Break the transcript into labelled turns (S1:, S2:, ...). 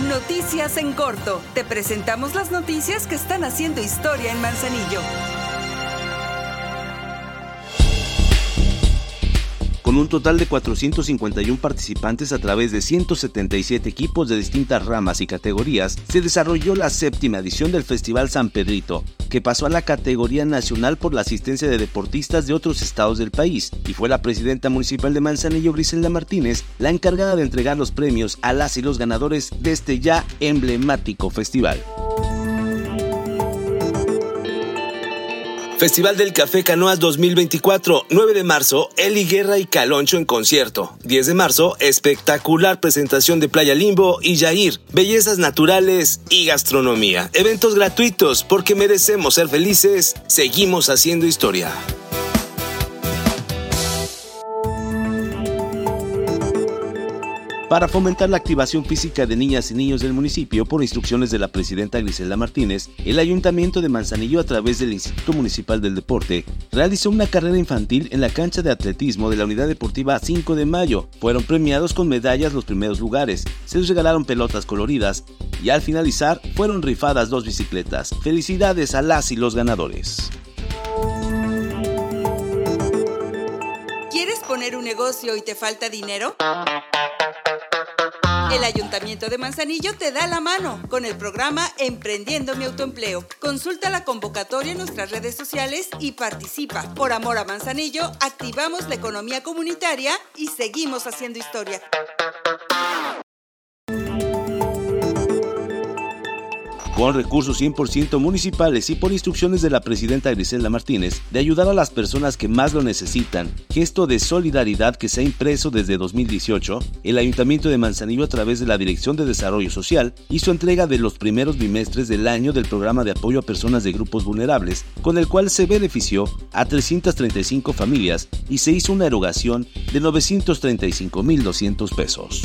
S1: Noticias en corto. Te presentamos las noticias que están haciendo historia en Manzanillo.
S2: con un total de 451 participantes a través de 177 equipos de distintas ramas y categorías, se desarrolló la séptima edición del Festival San Pedrito, que pasó a la categoría nacional por la asistencia de deportistas de otros estados del país, y fue la presidenta municipal de Manzanillo, Griselda Martínez, la encargada de entregar los premios a las y los ganadores de este ya emblemático festival. Festival del Café Canoas 2024, 9 de marzo, Eli Guerra y Caloncho en concierto. 10 de marzo, espectacular presentación de Playa Limbo y Jair, bellezas naturales y gastronomía. Eventos gratuitos porque merecemos ser felices, seguimos haciendo historia. Para fomentar la activación física de niñas y niños del municipio por instrucciones de la presidenta Griselda Martínez, el Ayuntamiento de Manzanillo a través del Instituto Municipal del Deporte realizó una carrera infantil en la cancha de atletismo de la Unidad Deportiva 5 de Mayo. Fueron premiados con medallas los primeros lugares, se les regalaron pelotas coloridas y al finalizar fueron rifadas dos bicicletas. Felicidades a las y los ganadores.
S1: ¿Quieres poner un negocio y te falta dinero? El Ayuntamiento de Manzanillo te da la mano con el programa Emprendiendo mi autoempleo. Consulta la convocatoria en nuestras redes sociales y participa. Por amor a Manzanillo, activamos la economía comunitaria y seguimos haciendo historia.
S2: Con recursos 100% municipales y por instrucciones de la presidenta Griselda Martínez de ayudar a las personas que más lo necesitan, gesto de solidaridad que se ha impreso desde 2018, el Ayuntamiento de Manzanillo a través de la Dirección de Desarrollo Social hizo entrega de los primeros bimestres del año del programa de apoyo a personas de grupos vulnerables, con el cual se benefició a 335 familias y se hizo una erogación de 935.200 pesos.